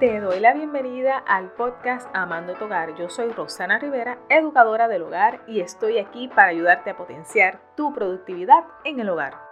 Te doy la bienvenida al podcast Amando tu Hogar. Yo soy Rosana Rivera, educadora del hogar, y estoy aquí para ayudarte a potenciar tu productividad en el hogar.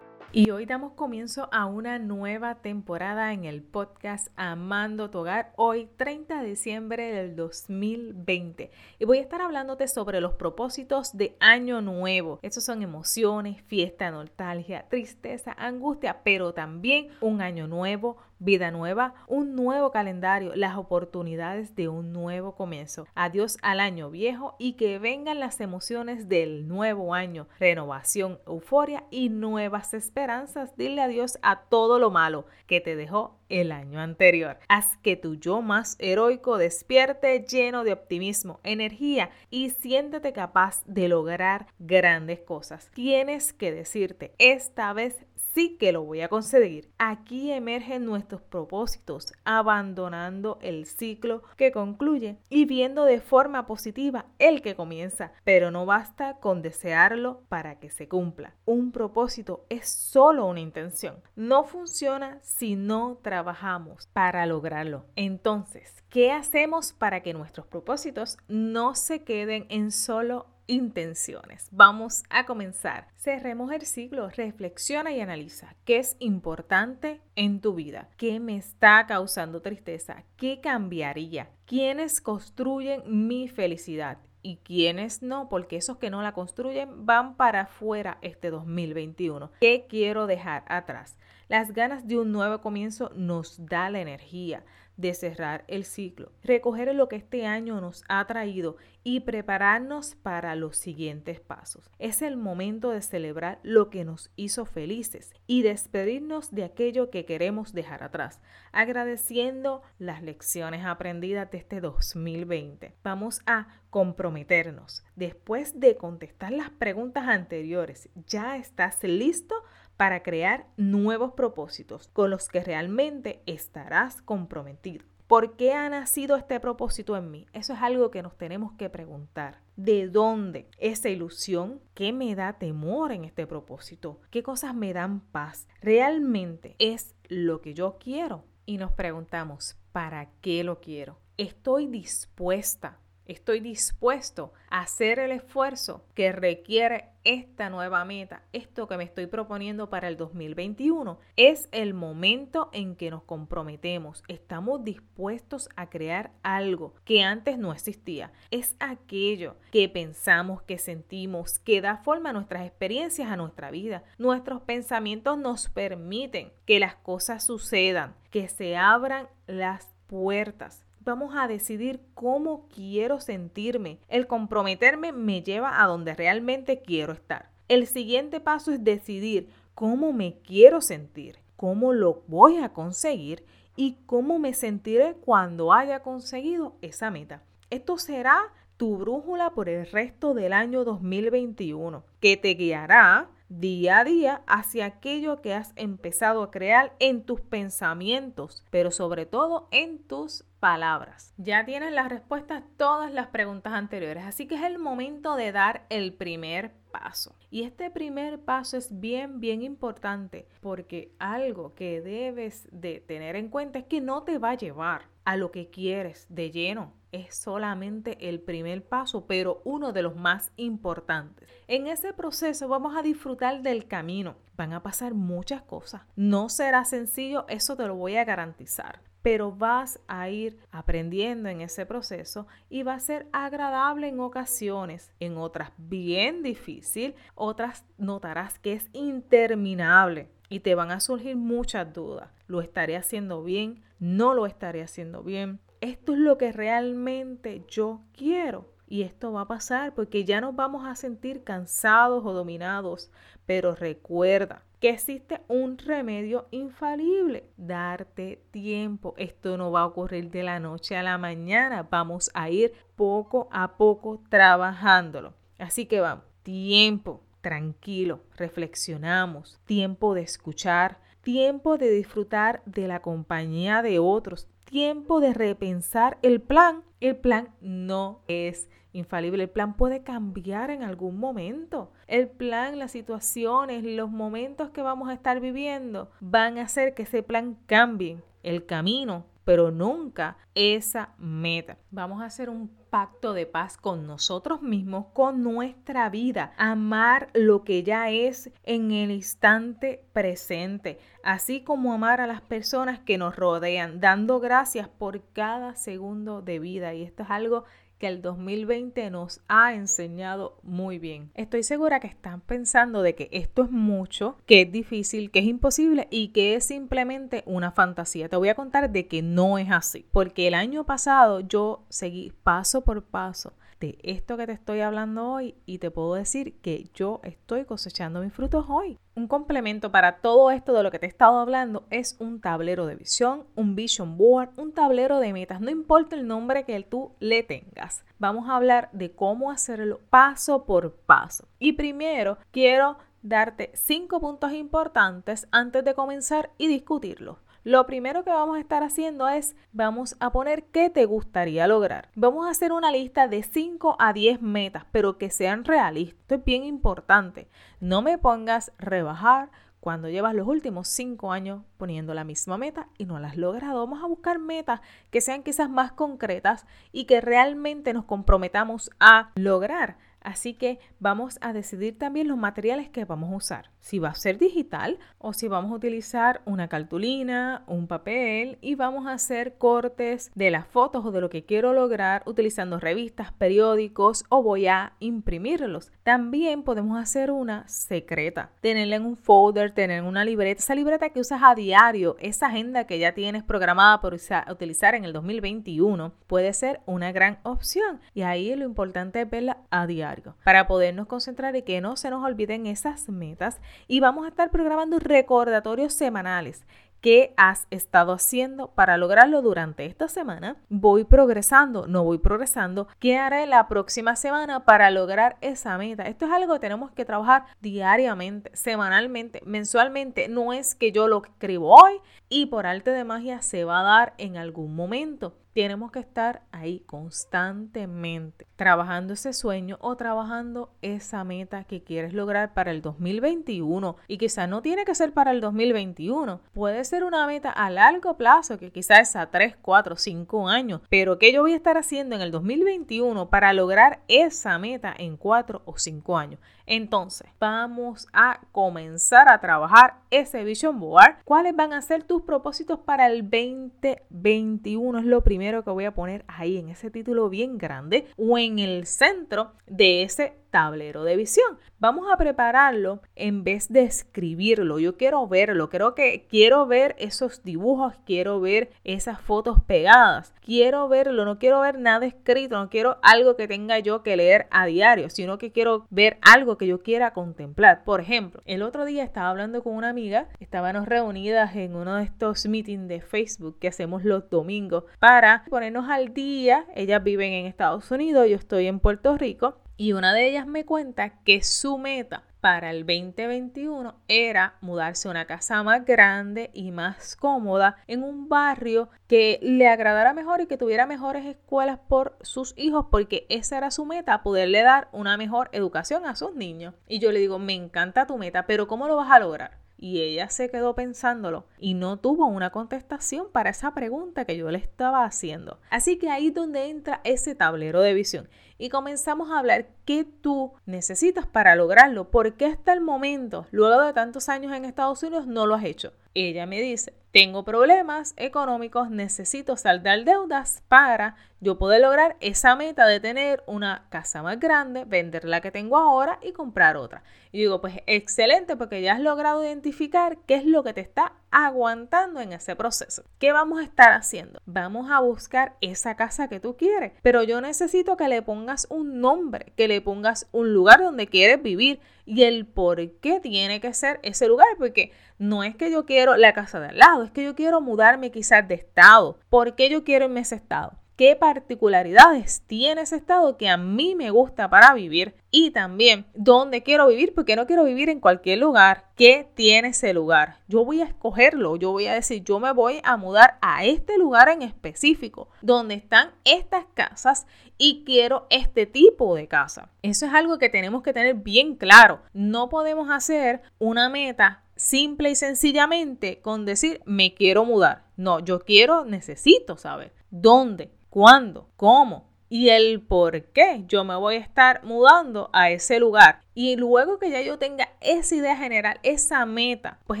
Y hoy damos comienzo a una nueva temporada en el podcast Amando tu Hogar, hoy 30 de diciembre del 2020. Y voy a estar hablándote sobre los propósitos de Año Nuevo. Estos son emociones, fiesta, nostalgia, tristeza, angustia, pero también un año nuevo, vida nueva, un nuevo calendario, las oportunidades de un nuevo comienzo. Adiós al año viejo y que vengan las emociones del nuevo año, renovación, euforia y nuevas esperanzas. Dile adiós a todo lo malo que te dejó el año anterior. Haz que tu yo más heroico despierte lleno de optimismo, energía y siéntete capaz de lograr grandes cosas. Tienes que decirte, esta vez sí que lo voy a conseguir. Aquí emergen nuestros propósitos, abandonando el ciclo que concluye y viendo de forma positiva el que comienza. Pero no basta con desearlo para que se cumpla. Un propósito es solo una intención. No funciona si no trabajamos para lograrlo. Entonces, ¿qué hacemos para que nuestros propósitos no se queden en solo intenciones. Vamos a comenzar. Cerremos el ciclo, reflexiona y analiza qué es importante en tu vida, qué me está causando tristeza, qué cambiaría, quiénes construyen mi felicidad y quiénes no, porque esos que no la construyen van para afuera este 2021. ¿Qué quiero dejar atrás? Las ganas de un nuevo comienzo nos da la energía de cerrar el ciclo, recoger lo que este año nos ha traído y prepararnos para los siguientes pasos. Es el momento de celebrar lo que nos hizo felices y despedirnos de aquello que queremos dejar atrás, agradeciendo las lecciones aprendidas de este 2020. Vamos a comprometernos. Después de contestar las preguntas anteriores, ¿ya estás listo para crear nuevos propósitos con los que realmente estarás comprometido. ¿Por qué ha nacido este propósito en mí? Eso es algo que nos tenemos que preguntar. ¿De dónde esa ilusión? ¿Qué me da temor en este propósito? ¿Qué cosas me dan paz? ¿Realmente es lo que yo quiero? Y nos preguntamos, ¿para qué lo quiero? ¿Estoy dispuesta estoy dispuesto a hacer el esfuerzo que requiere esta nueva meta, esto que me estoy proponiendo para el 2021. Es el momento en que nos comprometemos, estamos dispuestos a crear algo que antes no existía. Es aquello que pensamos, que sentimos, que da forma a nuestras experiencias, a nuestra vida. Nuestros pensamientos nos permiten que las cosas sucedan, que se abran las puertas vamos a decidir cómo quiero sentirme. El comprometerme me lleva a donde realmente quiero estar. El siguiente paso es decidir cómo me quiero sentir, cómo lo voy a conseguir y cómo me sentiré cuando haya conseguido esa meta. Esto será tu brújula por el resto del año 2021, que te guiará día a día hacia aquello que has empezado a crear en tus pensamientos, pero sobre todo en tus palabras. Ya tienes las respuestas a todas las preguntas anteriores, así que es el momento de dar el primer paso. Y este primer paso es bien, bien importante porque algo que debes de tener en cuenta es que no te va a llevar a lo que quieres de lleno es solamente el primer paso, pero uno de los más importantes. En ese proceso vamos a disfrutar del camino. Van a pasar muchas cosas. No será sencillo, eso te lo voy a garantizar. Pero vas a ir aprendiendo en ese proceso y va a ser agradable en ocasiones, en otras bien difícil, otras notarás que es interminable y te van a surgir muchas dudas. ¿Lo estaré haciendo bien? ¿No lo estaré haciendo bien? esto es lo que realmente yo quiero. Y esto va a pasar porque ya nos vamos a sentir cansados o dominados. Pero recuerda que existe un remedio infalible. Darte tiempo. Esto no va a ocurrir de la noche a la mañana. Vamos a ir poco a poco trabajándolo. Así que vamos. Tiempo. Tranquilo. Reflexionamos. Tiempo de escuchar. Tiempo de disfrutar de la compañía de otros tiempo de repensar el plan. El plan no es infalible. El plan puede cambiar en algún momento. El plan, las situaciones, los momentos que vamos a estar viviendo van a hacer que ese plan cambie. El camino pero nunca esa meta. Vamos a hacer un pacto de paz con nosotros mismos, con nuestra vida, amar lo que ya es en el instante presente, así como amar a las personas que nos rodean, dando gracias por cada segundo de vida. Y esto es algo que el 2020 nos ha enseñado muy bien. Estoy segura que están pensando de que esto es mucho, que es difícil, que es imposible y que es simplemente una fantasía. Te voy a contar de que no es así, porque el año pasado yo seguí paso por paso de esto que te estoy hablando hoy y te puedo decir que yo estoy cosechando mis frutos hoy. Un complemento para todo esto de lo que te he estado hablando es un tablero de visión, un vision board, un tablero de metas, no importa el nombre que tú le tengas. Vamos a hablar de cómo hacerlo paso por paso. Y primero quiero darte cinco puntos importantes antes de comenzar y discutirlos. Lo primero que vamos a estar haciendo es, vamos a poner qué te gustaría lograr. Vamos a hacer una lista de 5 a 10 metas, pero que sean realistas. Esto es bien importante. No me pongas rebajar cuando llevas los últimos 5 años poniendo la misma meta y no la has logrado. Vamos a buscar metas que sean quizás más concretas y que realmente nos comprometamos a lograr. Así que vamos a decidir también los materiales que vamos a usar. Si va a ser digital o si vamos a utilizar una cartulina, un papel y vamos a hacer cortes de las fotos o de lo que quiero lograr utilizando revistas, periódicos o voy a imprimirlos. También podemos hacer una secreta, tenerla en un folder, tener una libreta, esa libreta que usas a diario, esa agenda que ya tienes programada por utilizar en el 2021 puede ser una gran opción y ahí lo importante es verla a diario para podernos concentrar y que no se nos olviden esas metas. Y vamos a estar programando recordatorios semanales ¿Qué has estado haciendo para lograrlo durante esta semana? ¿Voy progresando? ¿No voy progresando? ¿Qué haré la próxima semana para lograr esa meta? Esto es algo que tenemos que trabajar diariamente, semanalmente, mensualmente. No es que yo lo escribo hoy y por arte de magia se va a dar en algún momento tenemos que estar ahí constantemente trabajando ese sueño o trabajando esa meta que quieres lograr para el 2021 y quizá no tiene que ser para el 2021 puede ser una meta a largo plazo que quizás es a 3, 4, 5 años pero que yo voy a estar haciendo en el 2021 para lograr esa meta en 4 o 5 años entonces, vamos a comenzar a trabajar ese Vision Board. ¿Cuáles van a ser tus propósitos para el 2021? Es lo primero que voy a poner ahí en ese título bien grande o en el centro de ese tablero de visión. Vamos a prepararlo en vez de escribirlo. Yo quiero verlo, creo que quiero ver esos dibujos, quiero ver esas fotos pegadas, quiero verlo, no quiero ver nada escrito, no quiero algo que tenga yo que leer a diario, sino que quiero ver algo que yo quiera contemplar. Por ejemplo, el otro día estaba hablando con una amiga, estábamos reunidas en uno de estos meetings de Facebook que hacemos los domingos para ponernos al día. Ellas viven en Estados Unidos, yo estoy en Puerto Rico y una de ellas me cuenta que su meta para el 2021 era mudarse a una casa más grande y más cómoda en un barrio que le agradara mejor y que tuviera mejores escuelas por sus hijos, porque esa era su meta, poderle dar una mejor educación a sus niños. Y yo le digo, me encanta tu meta, pero ¿cómo lo vas a lograr? Y ella se quedó pensándolo y no tuvo una contestación para esa pregunta que yo le estaba haciendo. Así que ahí es donde entra ese tablero de visión y comenzamos a hablar qué tú necesitas para lograrlo, porque hasta el momento, luego de tantos años en Estados Unidos, no lo has hecho. Ella me dice, tengo problemas económicos, necesito saldar deudas para yo poder lograr esa meta de tener una casa más grande, vender la que tengo ahora y comprar otra. Y digo, pues excelente porque ya has logrado identificar qué es lo que te está aguantando en ese proceso. ¿Qué vamos a estar haciendo? Vamos a buscar esa casa que tú quieres, pero yo necesito que le pongas un nombre, que le pongas un lugar donde quieres vivir y el por qué tiene que ser ese lugar, porque no es que yo quiero la casa de al lado, es que yo quiero mudarme quizás de estado. ¿Por qué yo quiero irme ese estado? Qué particularidades tiene ese estado que a mí me gusta para vivir y también dónde quiero vivir, porque no quiero vivir en cualquier lugar. ¿Qué tiene ese lugar? Yo voy a escogerlo, yo voy a decir, yo me voy a mudar a este lugar en específico, donde están estas casas y quiero este tipo de casa. Eso es algo que tenemos que tener bien claro. No podemos hacer una meta simple y sencillamente con decir me quiero mudar. No, yo quiero, necesito saber dónde, cuándo, cómo y el por qué yo me voy a estar mudando a ese lugar. Y luego que ya yo tenga esa idea general, esa meta, pues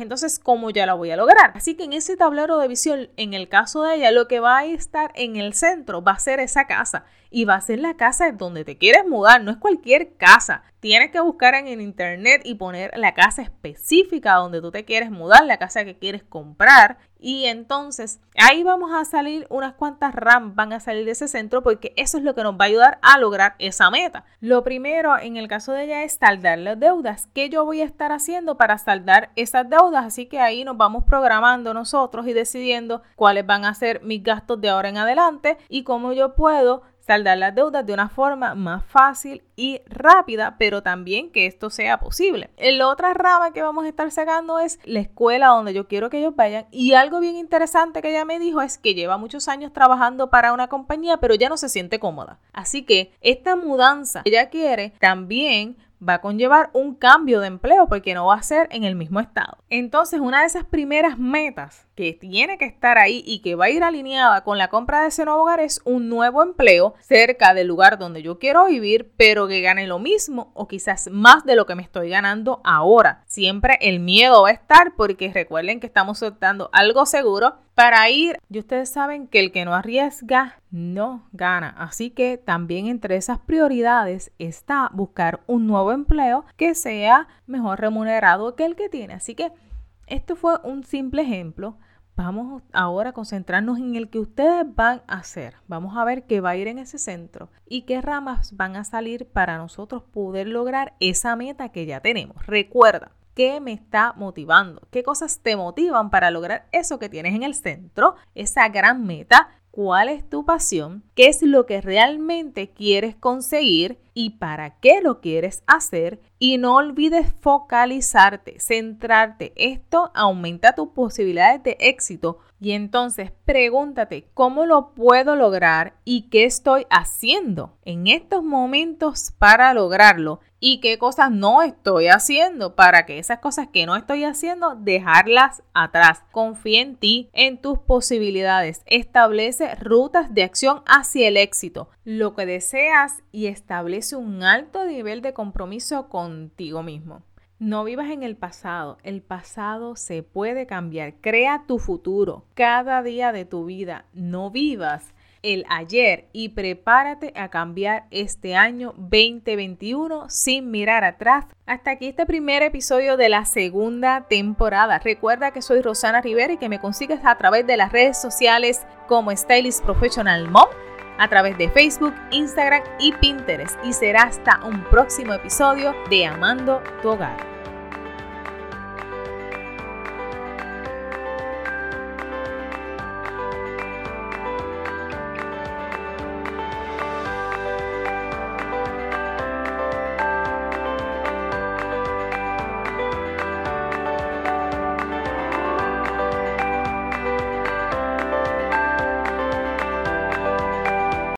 entonces cómo ya la voy a lograr. Así que en ese tablero de visión, en el caso de ella, lo que va a estar en el centro va a ser esa casa. Y va a ser la casa donde te quieres mudar, no es cualquier casa. Tienes que buscar en el internet y poner la casa específica donde tú te quieres mudar, la casa que quieres comprar. Y entonces ahí vamos a salir unas cuantas RAM, van a salir de ese centro porque eso es lo que nos va a ayudar a lograr esa meta. Lo primero en el caso de ella es saldar las deudas. ¿Qué yo voy a estar haciendo para saldar esas deudas? Así que ahí nos vamos programando nosotros y decidiendo cuáles van a ser mis gastos de ahora en adelante y cómo yo puedo saldar las deudas de una forma más fácil y rápida, pero también que esto sea posible. La otra rama que vamos a estar sacando es la escuela donde yo quiero que ellos vayan. Y algo bien interesante que ella me dijo es que lleva muchos años trabajando para una compañía, pero ya no se siente cómoda. Así que esta mudanza que ella quiere también va a conllevar un cambio de empleo porque no va a ser en el mismo estado. Entonces, una de esas primeras metas que tiene que estar ahí y que va a ir alineada con la compra de ese nuevo hogar es un nuevo empleo cerca del lugar donde yo quiero vivir, pero que gane lo mismo o quizás más de lo que me estoy ganando ahora. Siempre el miedo va a estar porque recuerden que estamos soltando algo seguro para ir. Y ustedes saben que el que no arriesga no gana. Así que también entre esas prioridades está buscar un nuevo empleo que sea mejor remunerado que el que tiene. Así que esto fue un simple ejemplo Vamos ahora a concentrarnos en el que ustedes van a hacer. Vamos a ver qué va a ir en ese centro y qué ramas van a salir para nosotros poder lograr esa meta que ya tenemos. Recuerda, ¿qué me está motivando? ¿Qué cosas te motivan para lograr eso que tienes en el centro? Esa gran meta cuál es tu pasión, qué es lo que realmente quieres conseguir y para qué lo quieres hacer. Y no olvides focalizarte, centrarte. Esto aumenta tus posibilidades de éxito. Y entonces pregúntate cómo lo puedo lograr y qué estoy haciendo en estos momentos para lograrlo y qué cosas no estoy haciendo para que esas cosas que no estoy haciendo dejarlas atrás. Confía en ti, en tus posibilidades. Establece rutas de acción hacia el éxito, lo que deseas y establece un alto nivel de compromiso contigo mismo. No vivas en el pasado, el pasado se puede cambiar. Crea tu futuro cada día de tu vida. No vivas el ayer y prepárate a cambiar este año 2021 sin mirar atrás. Hasta aquí este primer episodio de la segunda temporada. Recuerda que soy Rosana Rivera y que me consigues a través de las redes sociales como Stylist Professional Mom, a través de Facebook, Instagram y Pinterest. Y será hasta un próximo episodio de Amando tu Hogar.